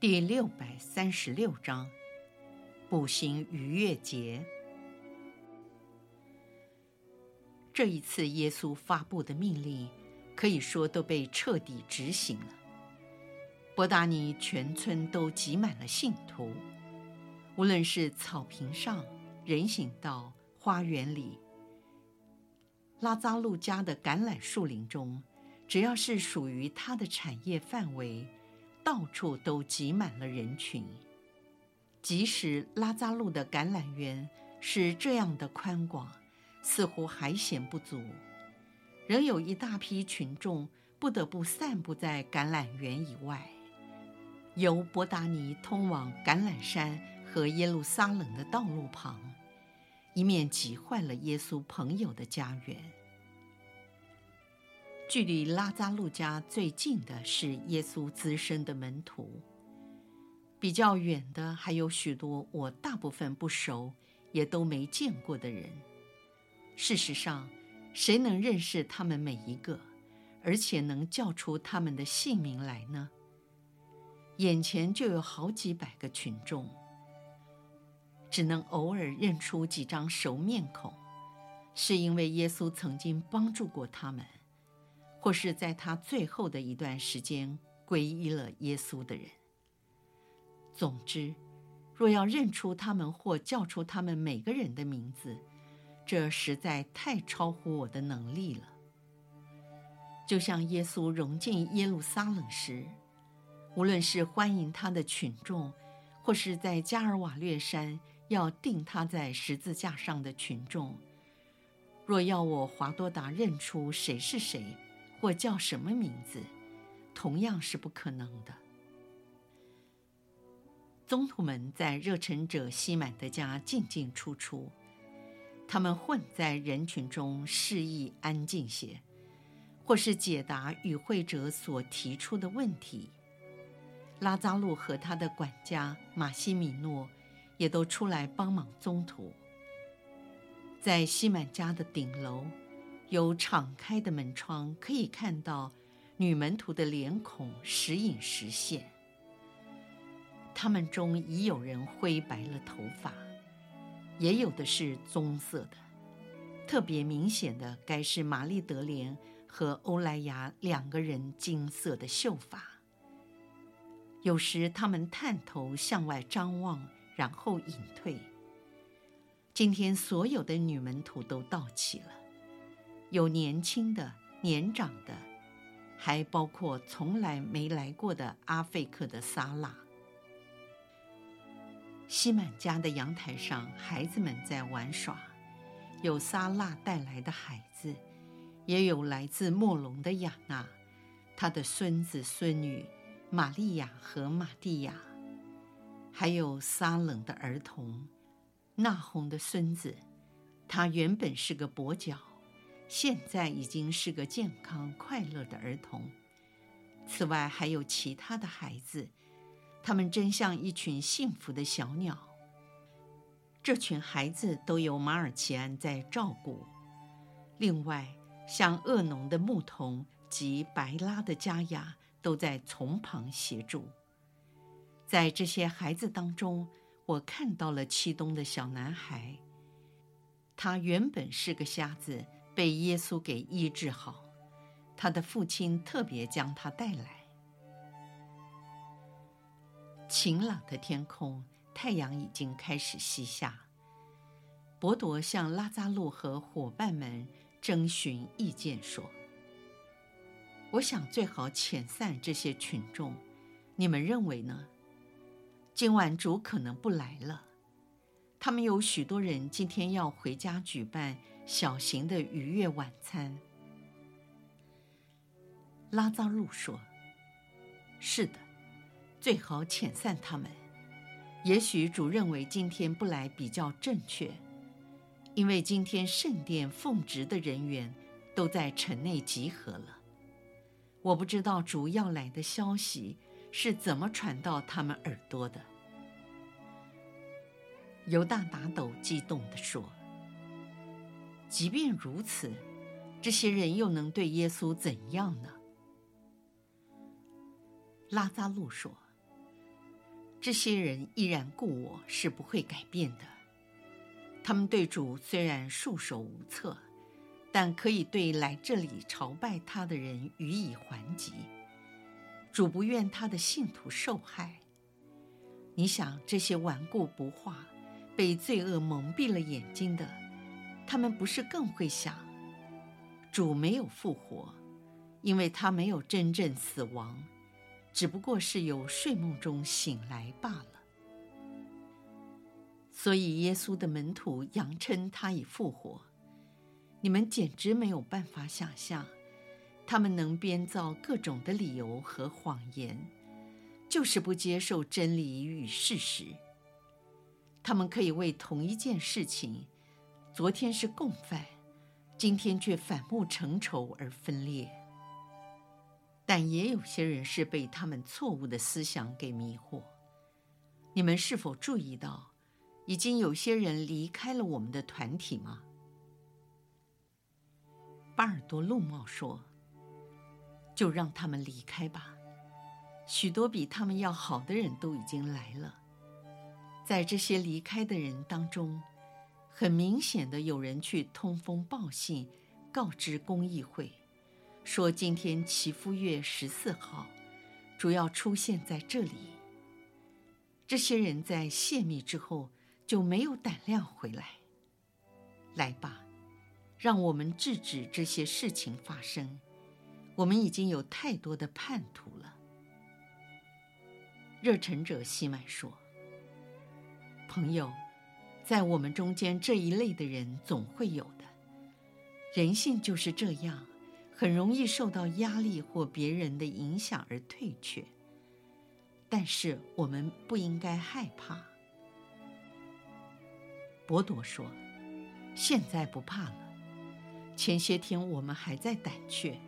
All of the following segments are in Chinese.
第六百三十六章，步行逾越节。这一次，耶稣发布的命令可以说都被彻底执行了。伯达尼全村都挤满了信徒，无论是草坪上、人行道、花园里、拉扎路家的橄榄树林中，只要是属于他的产业范围。到处都挤满了人群，即使拉扎路的橄榄园是这样的宽广，似乎还嫌不足，仍有一大批群众不得不散布在橄榄园以外，由伯达尼通往橄榄山和耶路撒冷的道路旁，一面挤坏了耶稣朋友的家园。距离拉扎路家最近的是耶稣资深的门徒，比较远的还有许多我大部分不熟，也都没见过的人。事实上，谁能认识他们每一个，而且能叫出他们的姓名来呢？眼前就有好几百个群众，只能偶尔认出几张熟面孔，是因为耶稣曾经帮助过他们。或是在他最后的一段时间皈依了耶稣的人。总之，若要认出他们或叫出他们每个人的名字，这实在太超乎我的能力了。就像耶稣融进耶路撒冷时，无论是欢迎他的群众，或是在加尔瓦略山要钉他在十字架上的群众，若要我华多达认出谁是谁，或叫什么名字，同样是不可能的。宗徒们在热忱者西满的家进进出出，他们混在人群中示意安静些，或是解答与会者所提出的问题。拉扎路和他的管家马西米诺也都出来帮忙宗徒。在西满家的顶楼。有敞开的门窗，可以看到女门徒的脸孔时隐时现。他们中已有人灰白了头发，也有的是棕色的。特别明显的，该是玛丽德莲和欧莱雅两个人金色的秀发。有时他们探头向外张望，然后隐退。今天所有的女门徒都到齐了。有年轻的、年长的，还包括从来没来过的阿费克的萨拉。西满家的阳台上，孩子们在玩耍，有萨拉带来的孩子，也有来自莫龙的雅娜，他的孙子孙女玛利亚和玛蒂亚，还有撒冷的儿童，纳红的孙子，他原本是个跛脚。现在已经是个健康快乐的儿童。此外，还有其他的孩子，他们真像一群幸福的小鸟。这群孩子都由马尔奇安在照顾。另外，像恶农的牧童及白拉的加雅都在从旁协助。在这些孩子当中，我看到了七东的小男孩。他原本是个瞎子。被耶稣给医治好，他的父亲特别将他带来。晴朗的天空，太阳已经开始西下。伯多向拉扎路和伙伴们征询意见说：“我想最好遣散这些群众，你们认为呢？今晚主可能不来了。”他们有许多人今天要回家举办小型的愉悦晚餐。拉扎路说：“是的，最好遣散他们。也许主认为今天不来比较正确，因为今天圣殿奉职的人员都在城内集合了。我不知道主要来的消息是怎么传到他们耳朵的。犹大打斗激动地说：“即便如此，这些人又能对耶稣怎样呢？”拉扎路说：“这些人依然故我，是不会改变的。他们对主虽然束手无策。”但可以对来这里朝拜他的人予以还击。主不愿他的信徒受害。你想，这些顽固不化、被罪恶蒙蔽了眼睛的，他们不是更会想：主没有复活，因为他没有真正死亡，只不过是由睡梦中醒来罢了。所以耶稣的门徒扬称他已复活。你们简直没有办法想象，他们能编造各种的理由和谎言，就是不接受真理与事实。他们可以为同一件事情，昨天是共犯，今天却反目成仇而分裂。但也有些人是被他们错误的思想给迷惑。你们是否注意到，已经有些人离开了我们的团体吗？巴尔多陆茂说：“就让他们离开吧。许多比他们要好的人都已经来了。在这些离开的人当中，很明显的有人去通风报信，告知公益会，说今天祈福月十四号，主要出现在这里。这些人在泄密之后就没有胆量回来。来吧。”让我们制止这些事情发生。我们已经有太多的叛徒了。热忱者西满说：“朋友，在我们中间这一类的人总会有的。人性就是这样，很容易受到压力或别人的影响而退却。但是我们不应该害怕。”博多说：“现在不怕了。”前些天我们还在胆怯，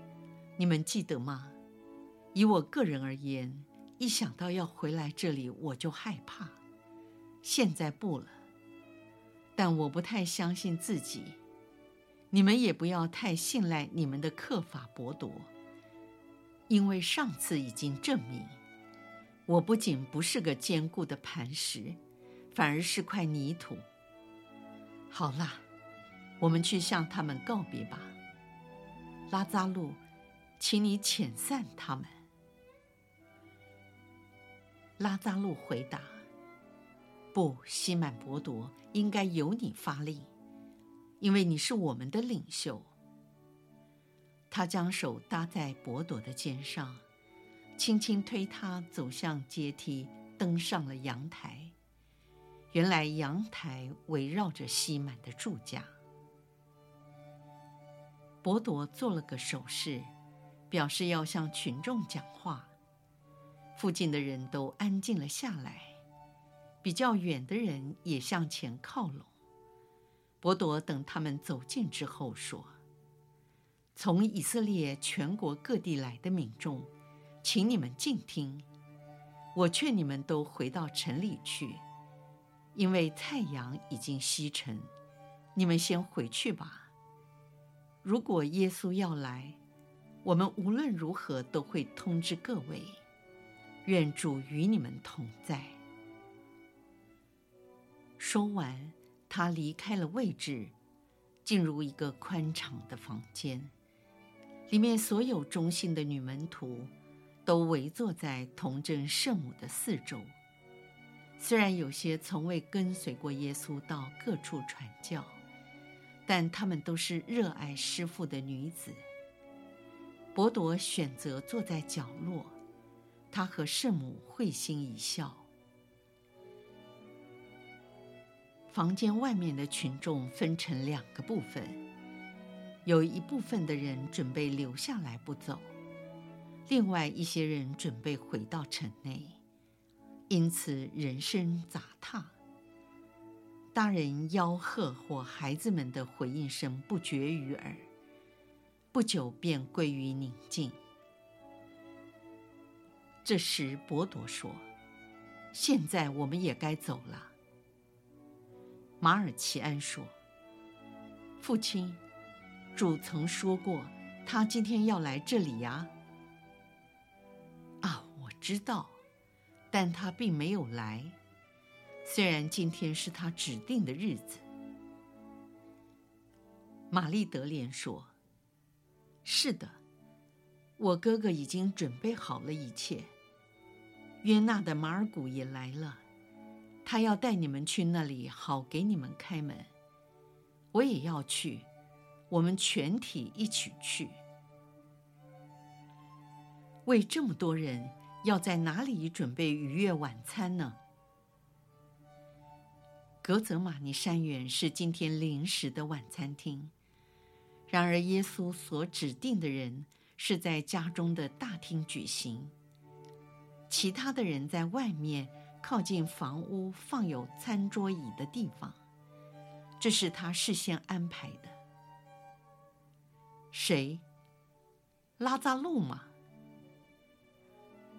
你们记得吗？以我个人而言，一想到要回来这里，我就害怕。现在不了，但我不太相信自己。你们也不要太信赖你们的克法伯铎，因为上次已经证明，我不仅不是个坚固的磐石，反而是块泥土。好了。我们去向他们告别吧，拉扎路，请你遣散他们。拉扎路回答：“不，西满伯铎，应该由你发力，因为你是我们的领袖。”他将手搭在伯铎的肩上，轻轻推他走向阶梯，登上了阳台。原来阳台围绕着西满的住家。伯铎做了个手势，表示要向群众讲话。附近的人都安静了下来，比较远的人也向前靠拢。伯多等他们走近之后说：“从以色列全国各地来的民众，请你们静听。我劝你们都回到城里去，因为太阳已经西沉。你们先回去吧。”如果耶稣要来，我们无论如何都会通知各位。愿主与你们同在。说完，他离开了位置，进入一个宽敞的房间，里面所有中信的女门徒都围坐在童贞圣母的四周。虽然有些从未跟随过耶稣到各处传教。但她们都是热爱师父的女子。伯铎选择坐在角落，他和圣母会心一笑。房间外面的群众分成两个部分，有一部分的人准备留下来不走，另外一些人准备回到城内，因此人声杂沓。大人吆喝或孩子们的回应声不绝于耳，不久便归于宁静。这时，伯多说：“现在我们也该走了。”马尔奇安说：“父亲，主曾说过，他今天要来这里呀。”啊，我知道，但他并没有来。虽然今天是他指定的日子，玛丽德莲说：“是的，我哥哥已经准备好了一切。约纳的马尔谷也来了，他要带你们去那里，好给你们开门。我也要去，我们全体一起去。为这么多人，要在哪里准备逾越晚餐呢？”格泽玛尼山园是今天临时的晚餐厅，然而耶稣所指定的人是在家中的大厅举行，其他的人在外面靠近房屋放有餐桌椅的地方，这是他事先安排的。谁？拉扎路吗？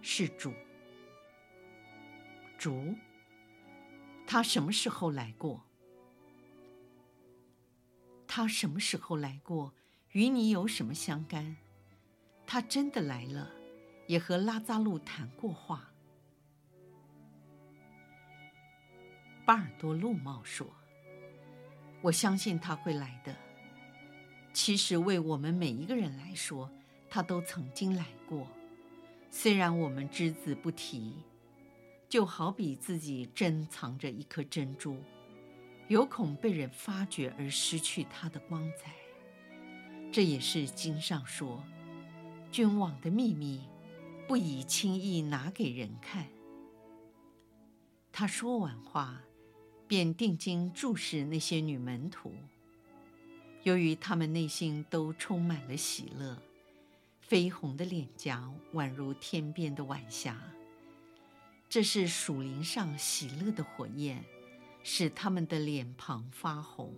是主。主。他什么时候来过？他什么时候来过？与你有什么相干？他真的来了，也和拉扎路谈过话。巴尔多禄茂说：“我相信他会来的。其实为我们每一个人来说，他都曾经来过，虽然我们只字不提。”就好比自己珍藏着一颗珍珠，有恐被人发觉而失去它的光彩。这也是经上说：“君王的秘密，不宜轻易拿给人看。”他说完话，便定睛注视那些女门徒。由于她们内心都充满了喜乐，绯红的脸颊宛如天边的晚霞。这是属灵上喜乐的火焰，使他们的脸庞发红。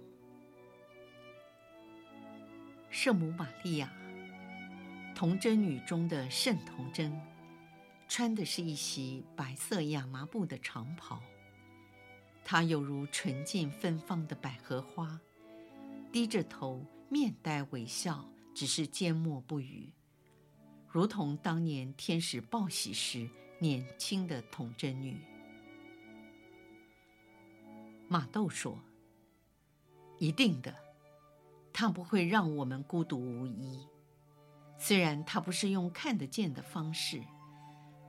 圣母玛利亚，童贞女中的圣童贞，穿的是一袭白色亚麻布的长袍，她犹如纯净芬芳的百合花，低着头，面带微笑，只是缄默不语，如同当年天使报喜时。年轻的童贞女，马豆说：“一定的，他不会让我们孤独无依。虽然他不是用看得见的方式，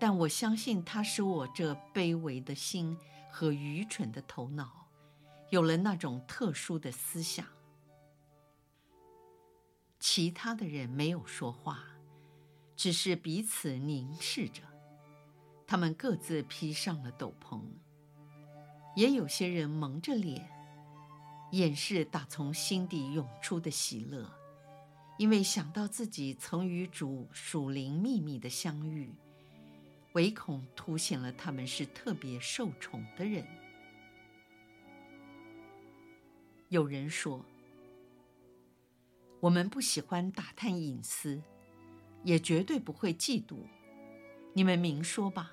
但我相信他使我这卑微的心和愚蠢的头脑，有了那种特殊的思想。”其他的人没有说话，只是彼此凝视着。他们各自披上了斗篷，也有些人蒙着脸，掩饰打从心底涌出的喜乐，因为想到自己曾与主属灵秘密的相遇，唯恐凸显了他们是特别受宠的人。有人说：“我们不喜欢打探隐私，也绝对不会嫉妒。”你们明说吧，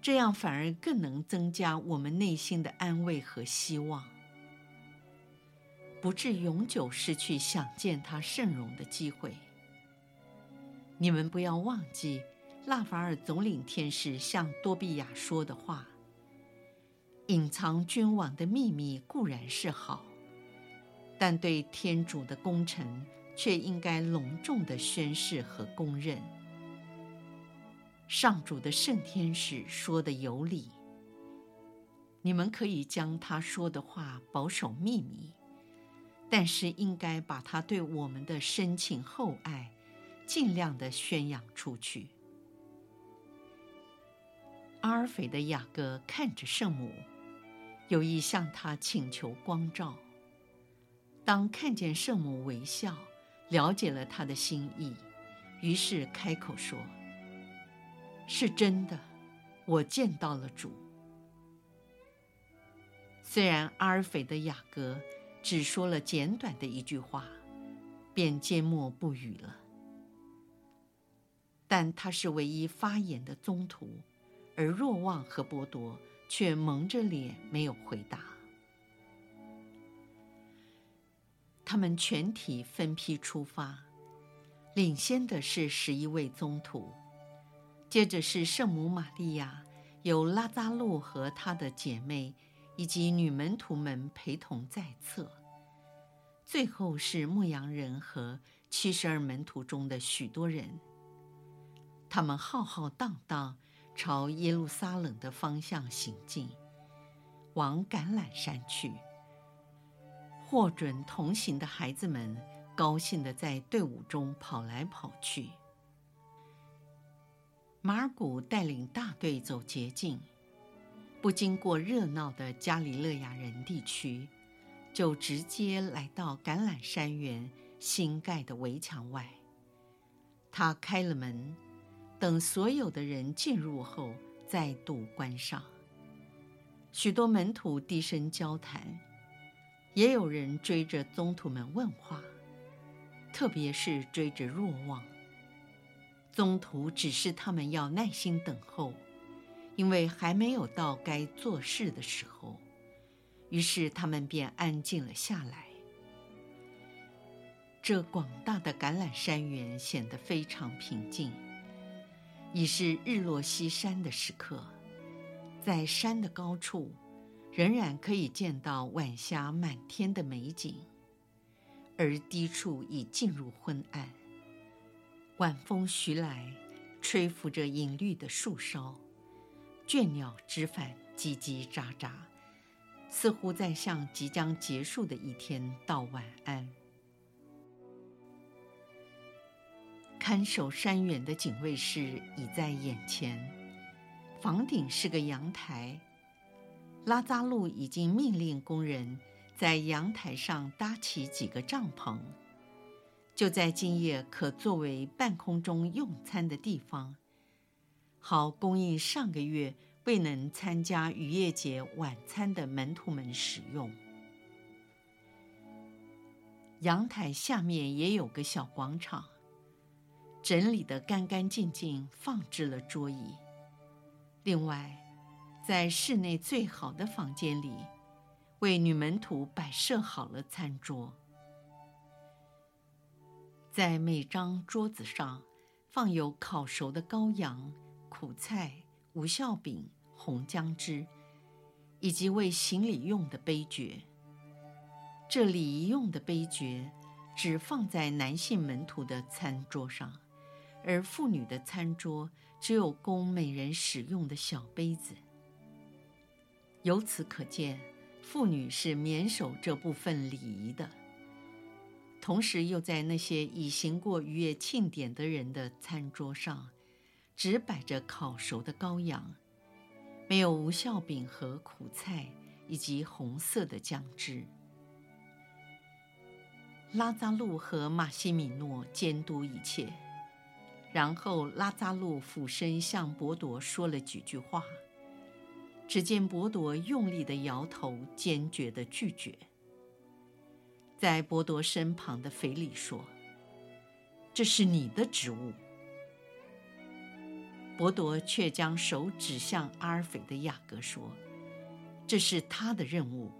这样反而更能增加我们内心的安慰和希望，不致永久失去想见他圣容的机会。你们不要忘记，拉法尔总领天使向多比亚说的话：隐藏君王的秘密固然是好，但对天主的功臣却应该隆重地宣誓和公认。上主的圣天使说的有理，你们可以将他说的话保守秘密，但是应该把他对我们的深情厚爱，尽量的宣扬出去。阿尔斐的雅各看着圣母，有意向她请求光照。当看见圣母微笑，了解了他的心意，于是开口说。是真的，我见到了主。”虽然阿尔斐的雅各只说了简短的一句话，便缄默不语了，但他是唯一发言的宗徒，而若望和伯多却蒙着脸没有回答。他们全体分批出发，领先的是十一位宗徒，接着是圣母玛利亚，有拉扎路和他的姐妹，以及女门徒们陪同在侧。最后是牧羊人和七十二门徒中的许多人，他们浩浩荡荡朝耶路撒冷的方向行进，往橄榄山去。获准同行的孩子们高兴地在队伍中跑来跑去。马尔谷带领大队走捷径，不经过热闹的加里勒亚人地区。就直接来到橄榄山园新盖的围墙外。他开了门，等所有的人进入后，再度关上。许多门徒低声交谈，也有人追着宗徒们问话，特别是追着若望。宗徒指示他们要耐心等候，因为还没有到该做事的时候。于是他们便安静了下来。这广大的橄榄山园显得非常平静。已是日落西山的时刻，在山的高处，仍然可以见到晚霞满天的美景，而低处已进入昏暗。晚风徐来，吹拂着隐绿的树梢，倦鸟枝繁，叽叽喳喳。似乎在向即将结束的一天道晚安。看守山园的警卫室已在眼前，房顶是个阳台。拉扎路已经命令工人在阳台上搭起几个帐篷，就在今夜可作为半空中用餐的地方，好供应上个月。未能参加渔业节晚餐的门徒们使用。阳台下面也有个小广场，整理得干干净净，放置了桌椅。另外，在室内最好的房间里，为女门徒摆设好了餐桌。在每张桌子上放有烤熟的羔羊、苦菜、无酵饼。红姜汁，以及为行礼用的杯爵。这礼仪用的杯爵只放在男性门徒的餐桌上，而妇女的餐桌只有供每人使用的小杯子。由此可见，妇女是免守这部分礼仪的。同时，又在那些已行过逾越庆典的人的餐桌上，只摆着烤熟的羔羊。没有无酵饼和苦菜，以及红色的酱汁。拉扎路和马西米诺监督一切，然后拉扎路俯身向伯多说了几句话。只见伯多用力的摇头，坚决的拒绝。在伯多身旁的腓力说：“这是你的职务。”伯多却将手指向阿尔斐的雅各，说：“这是他的任务。”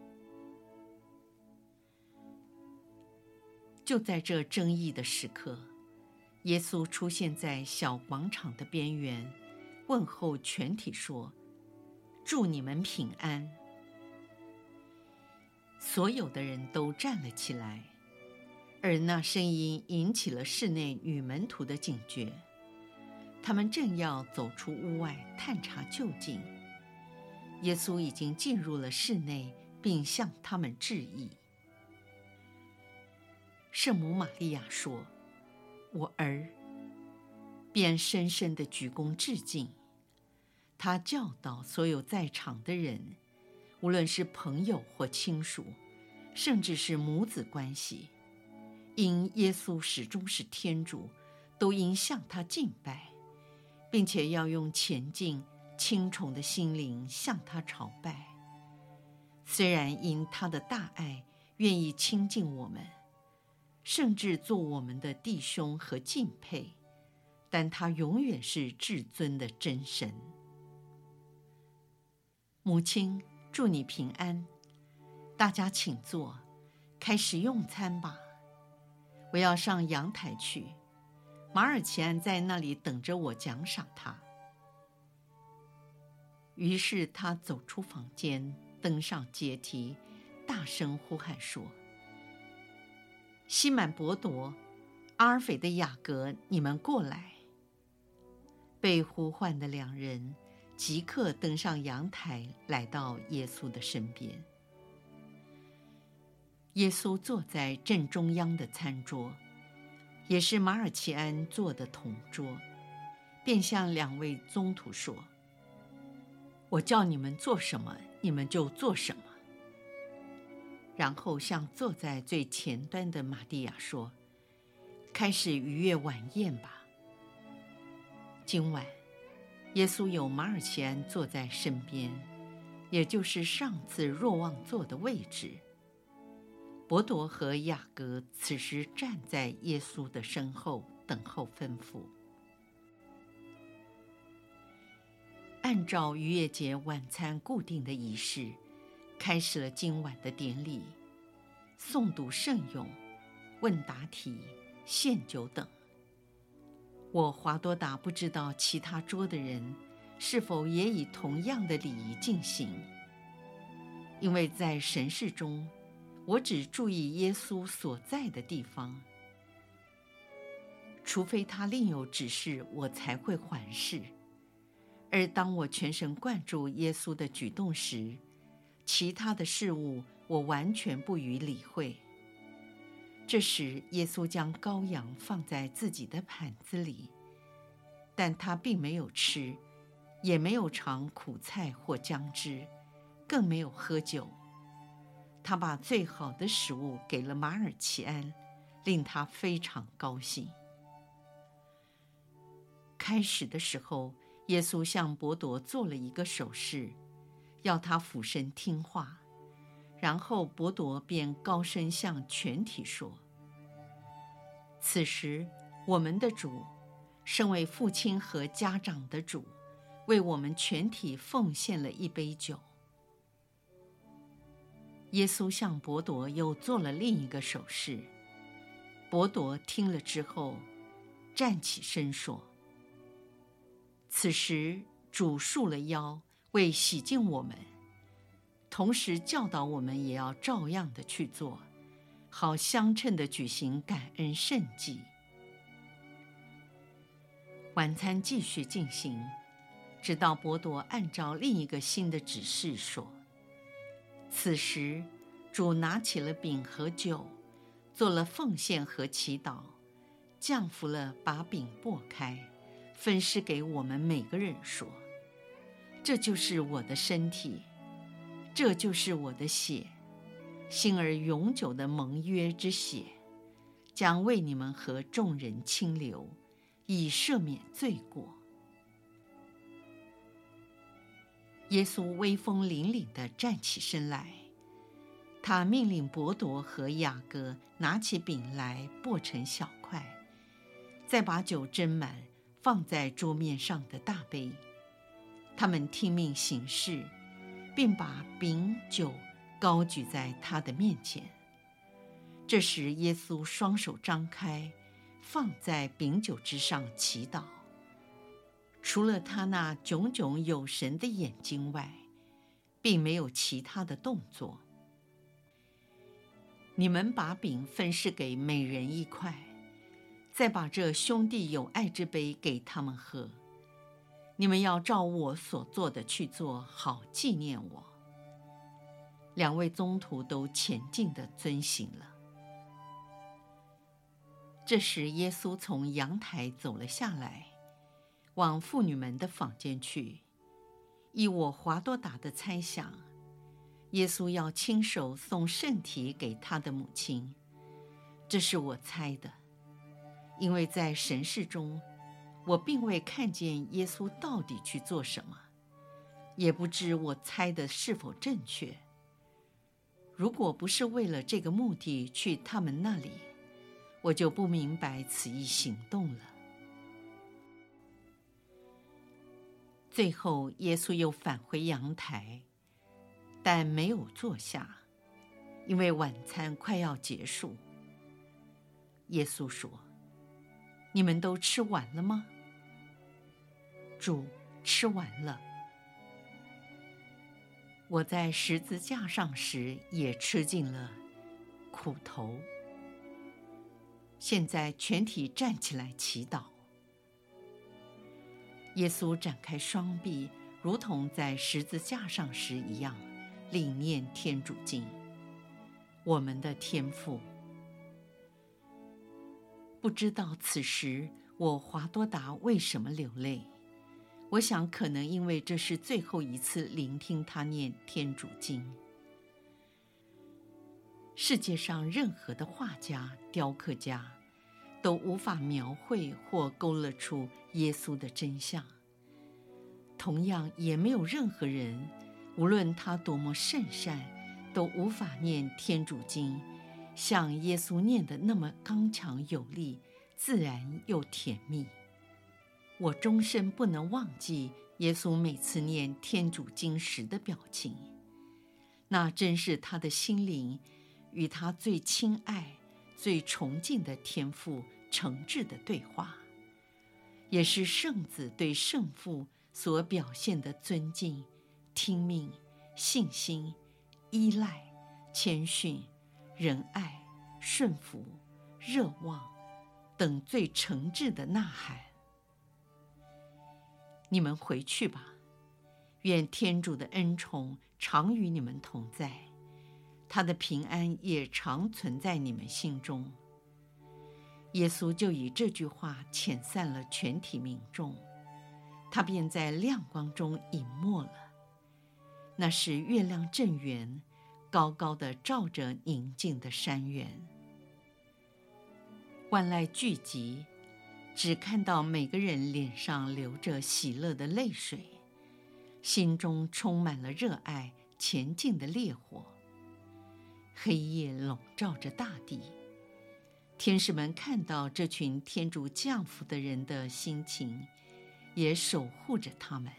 就在这争议的时刻，耶稣出现在小广场的边缘，问候全体说：“祝你们平安。”所有的人都站了起来，而那声音引起了室内女门徒的警觉。他们正要走出屋外探查究竟，耶稣已经进入了室内，并向他们致意。圣母玛利亚说：“我儿。”便深深地鞠躬致敬。他教导所有在场的人，无论是朋友或亲属，甚至是母子关系，因耶稣始终是天主，都应向他敬拜。并且要用虔敬、轻虫的心灵向他朝拜。虽然因他的大爱，愿意亲近我们，甚至做我们的弟兄和敬佩，但他永远是至尊的真神。母亲，祝你平安。大家请坐，开始用餐吧。我要上阳台去，马尔奇安在那里等着我奖赏他。于是他走出房间，登上阶梯，大声呼喊说：“西满伯铎，阿尔斐的雅各，你们过来！”被呼唤的两人即刻登上阳台，来到耶稣的身边。耶稣坐在正中央的餐桌，也是马尔奇安坐的同桌，便向两位宗徒说。我叫你们做什么，你们就做什么。然后向坐在最前端的玛蒂亚说：“开始逾越晚宴吧。”今晚，耶稣有马尔奇安坐在身边，也就是上次若望坐的位置。伯铎和雅各此时站在耶稣的身后，等候吩咐。按照逾越节晚餐固定的仪式，开始了今晚的典礼，诵读圣咏、问答题、献酒等。我华多达不知道其他桌的人是否也以同样的礼仪进行，因为在神事中，我只注意耶稣所在的地方，除非他另有指示，我才会环视。而当我全神贯注耶稣的举动时，其他的事物我完全不予理会。这时，耶稣将羔羊放在自己的盘子里，但他并没有吃，也没有尝苦菜或姜汁，更没有喝酒。他把最好的食物给了马尔奇安，令他非常高兴。开始的时候，耶稣向伯铎做了一个手势，要他俯身听话，然后伯铎便高声向全体说：“此时，我们的主，身为父亲和家长的主，为我们全体奉献了一杯酒。”耶稣向伯铎又做了另一个手势，伯铎听了之后，站起身说。此时，主束了腰，为洗净我们，同时教导我们也要照样的去做，好相称的举行感恩圣祭。晚餐继续进行，直到伯铎按照另一个新的指示说：“此时，主拿起了饼和酒，做了奉献和祈祷，降服了，把饼擘开。”分施给我们每个人说：“这就是我的身体，这就是我的血，新而永久的盟约之血，将为你们和众人倾流，以赦免罪过。”耶稣威风凛凛地站起身来，他命令伯铎和雅各拿起饼来擘成小块，再把酒斟满。放在桌面上的大杯，他们听命行事，并把饼酒高举在他的面前。这时，耶稣双手张开，放在饼酒之上祈祷。除了他那炯炯有神的眼睛外，并没有其他的动作。你们把饼分施给每人一块。再把这兄弟友爱之杯给他们喝，你们要照我所做的去做，好纪念我。两位宗徒都虔敬地遵行了。这时，耶稣从阳台走了下来，往妇女们的房间去。依我华多达的猜想，耶稣要亲手送圣体给他的母亲，这是我猜的。因为在神事中，我并未看见耶稣到底去做什么，也不知我猜的是否正确。如果不是为了这个目的去他们那里，我就不明白此一行动了。最后，耶稣又返回阳台，但没有坐下，因为晚餐快要结束。耶稣说：“你们都吃完了吗？”主吃完了。我在十字架上时也吃尽了苦头。现在全体站起来祈祷。耶稣展开双臂，如同在十字架上时一样，领念天主经。我们的天父，不知道此时我华多达为什么流泪。我想，可能因为这是最后一次聆听他念天主经。世界上任何的画家、雕刻家，都无法描绘或勾勒出耶稣的真相。同样，也没有任何人，无论他多么圣善，都无法念天主经，像耶稣念的那么刚强有力、自然又甜蜜。我终身不能忘记耶稣每次念天主经时的表情，那真是他的心灵与他最亲爱、最崇敬的天父诚挚的对话，也是圣子对圣父所表现的尊敬、听命、信心、依赖、谦逊、仁爱、顺服、热望等最诚挚的呐喊。你们回去吧，愿天主的恩宠常与你们同在，他的平安也常存在你们心中。耶稣就以这句话遣散了全体民众，他便在亮光中隐没了。那是月亮正圆，高高的照着宁静的山原，万籁俱寂。只看到每个人脸上流着喜乐的泪水，心中充满了热爱前进的烈火。黑夜笼罩着大地，天使们看到这群天主降福的人的心情，也守护着他们。